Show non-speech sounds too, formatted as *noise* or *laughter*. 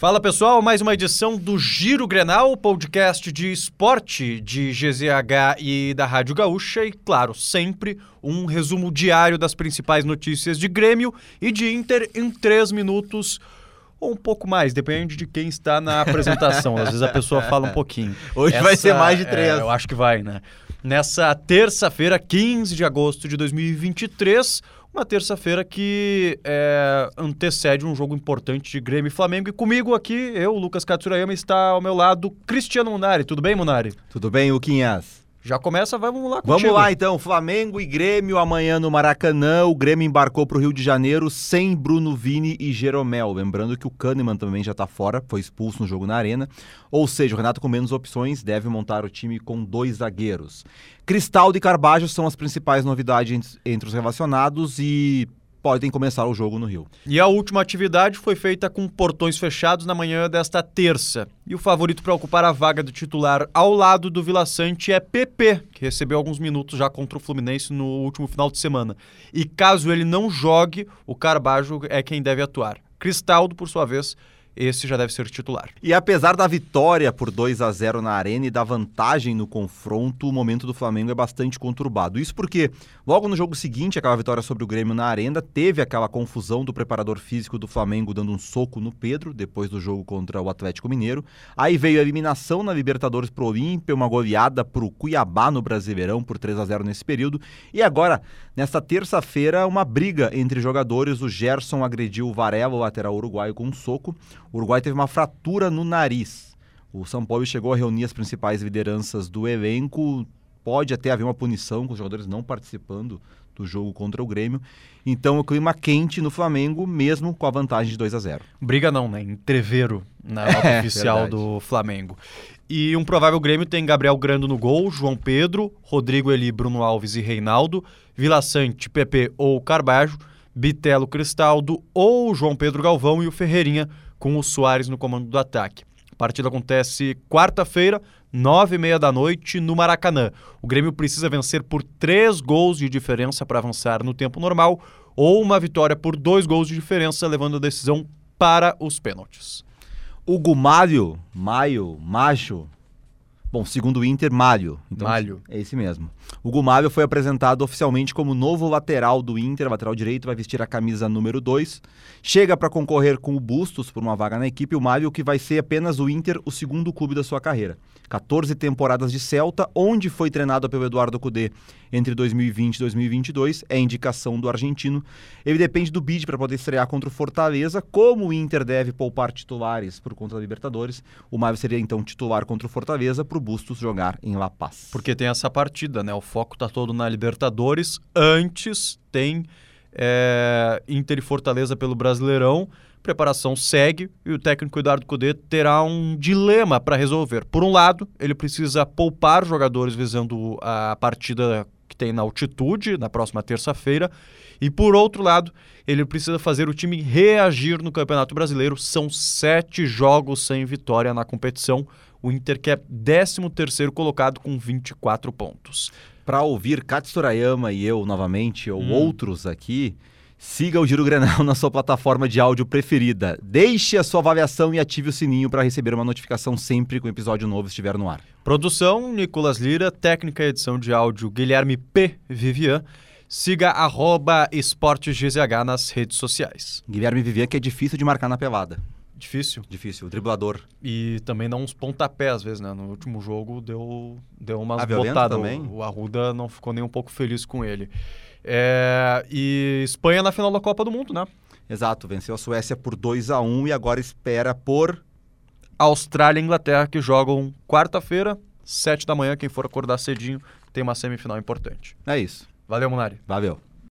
Fala pessoal, mais uma edição do Giro Grenal, podcast de esporte de GZH e da Rádio Gaúcha e, claro, sempre um resumo diário das principais notícias de Grêmio e de Inter em três minutos ou um pouco mais, depende de quem está na apresentação. Às vezes a pessoa fala um pouquinho. Hoje Essa, vai ser mais de três. É, eu acho que vai, né? Nessa terça-feira, 15 de agosto de 2023, uma terça-feira que é, antecede um jogo importante de Grêmio e Flamengo. E comigo aqui, eu, Lucas Katsurayama, está ao meu lado Cristiano Munari. Tudo bem, Munari? Tudo bem, Luquinhas? Já começa, vamos lá contigo. Vamos lá então, Flamengo e Grêmio amanhã no Maracanã. O Grêmio embarcou para o Rio de Janeiro sem Bruno Vini e Jeromel. Lembrando que o Kahneman também já está fora, foi expulso no jogo na Arena. Ou seja, o Renato com menos opções deve montar o time com dois zagueiros. Cristaldo e Carbajo são as principais novidades entre os relacionados e podem começar o jogo no Rio. E a última atividade foi feita com portões fechados na manhã desta terça. E o favorito para ocupar a vaga do titular ao lado do Vila Sante é PP, que recebeu alguns minutos já contra o Fluminense no último final de semana. E caso ele não jogue, o Carbajo é quem deve atuar. Cristaldo, por sua vez, esse já deve ser titular. E apesar da vitória por 2 a 0 na Arena e da vantagem no confronto, o momento do Flamengo é bastante conturbado. Isso porque logo no jogo seguinte, aquela vitória sobre o Grêmio na Arena, teve aquela confusão do preparador físico do Flamengo dando um soco no Pedro depois do jogo contra o Atlético Mineiro. Aí veio a eliminação na Libertadores pro Olímpia, uma goleada pro Cuiabá no Brasileirão por 3 a 0 nesse período. E agora, nesta terça-feira, uma briga entre jogadores, o Gerson agrediu o Varela, o lateral uruguaio, com um soco. O Uruguai teve uma fratura no nariz. O São Paulo chegou a reunir as principais lideranças do elenco. Pode até haver uma punição com os jogadores não participando do jogo contra o Grêmio. Então, o clima quente no Flamengo, mesmo com a vantagem de 2 a 0 Briga não, né? Entreveiro na *laughs* nota é, oficial verdade. do Flamengo. E um provável Grêmio tem Gabriel Grando no gol, João Pedro, Rodrigo Eli, Bruno Alves e Reinaldo, Vila Sante, Pepe ou Carbajo, Bitelo Cristaldo ou João Pedro Galvão e o Ferreirinha com o Soares no comando do ataque. A partida acontece quarta-feira, nove e meia da noite, no Maracanã. O Grêmio precisa vencer por três gols de diferença para avançar no tempo normal, ou uma vitória por dois gols de diferença, levando a decisão para os pênaltis. O Gumário, Maio, Macho, Bom, segundo o Inter, Mário. Então, Mário. É esse mesmo. O Gumário foi apresentado oficialmente como novo lateral do Inter, lateral direito, vai vestir a camisa número 2. Chega para concorrer com o Bustos por uma vaga na equipe, o Mário que vai ser apenas o Inter, o segundo clube da sua carreira. 14 temporadas de Celta, onde foi treinado pelo Eduardo Cudê entre 2020 e 2022, é indicação do argentino. Ele depende do bid para poder estrear contra o Fortaleza. Como o Inter deve poupar titulares por conta da Libertadores, o Mário seria então titular contra o Fortaleza para o Bustos jogar em La Paz. Porque tem essa partida, né? O foco está todo na Libertadores. Antes tem é, Inter e Fortaleza pelo Brasileirão preparação segue e o técnico Eduardo Cudê terá um dilema para resolver. Por um lado, ele precisa poupar jogadores visando a partida que tem na altitude na próxima terça-feira. E por outro lado, ele precisa fazer o time reagir no Campeonato Brasileiro. São sete jogos sem vitória na competição. O Inter que é 13º colocado com 24 pontos. Para ouvir Katsurayama e eu novamente, ou hum. outros aqui, Siga o Giro Grenal *laughs* na sua plataforma de áudio preferida. Deixe a sua avaliação e ative o sininho para receber uma notificação sempre que um episódio novo estiver no ar. Produção, Nicolas Lira. Técnica e edição de áudio, Guilherme P. Vivian. Siga arroba esportesgzh nas redes sociais. Guilherme Vivian, que é difícil de marcar na pelada. Difícil? Difícil, o driblador. E também dá uns pontapés às vezes, né? No último jogo deu, deu umas botadas. Também? O, o Arruda não ficou nem um pouco feliz com ele. É, e Espanha na final da Copa do Mundo, né? Exato, venceu a Suécia por 2 a 1 e agora espera por Austrália e Inglaterra que jogam quarta-feira, 7 da manhã, quem for acordar cedinho, tem uma semifinal importante. É isso. Valeu, Munari. Valeu.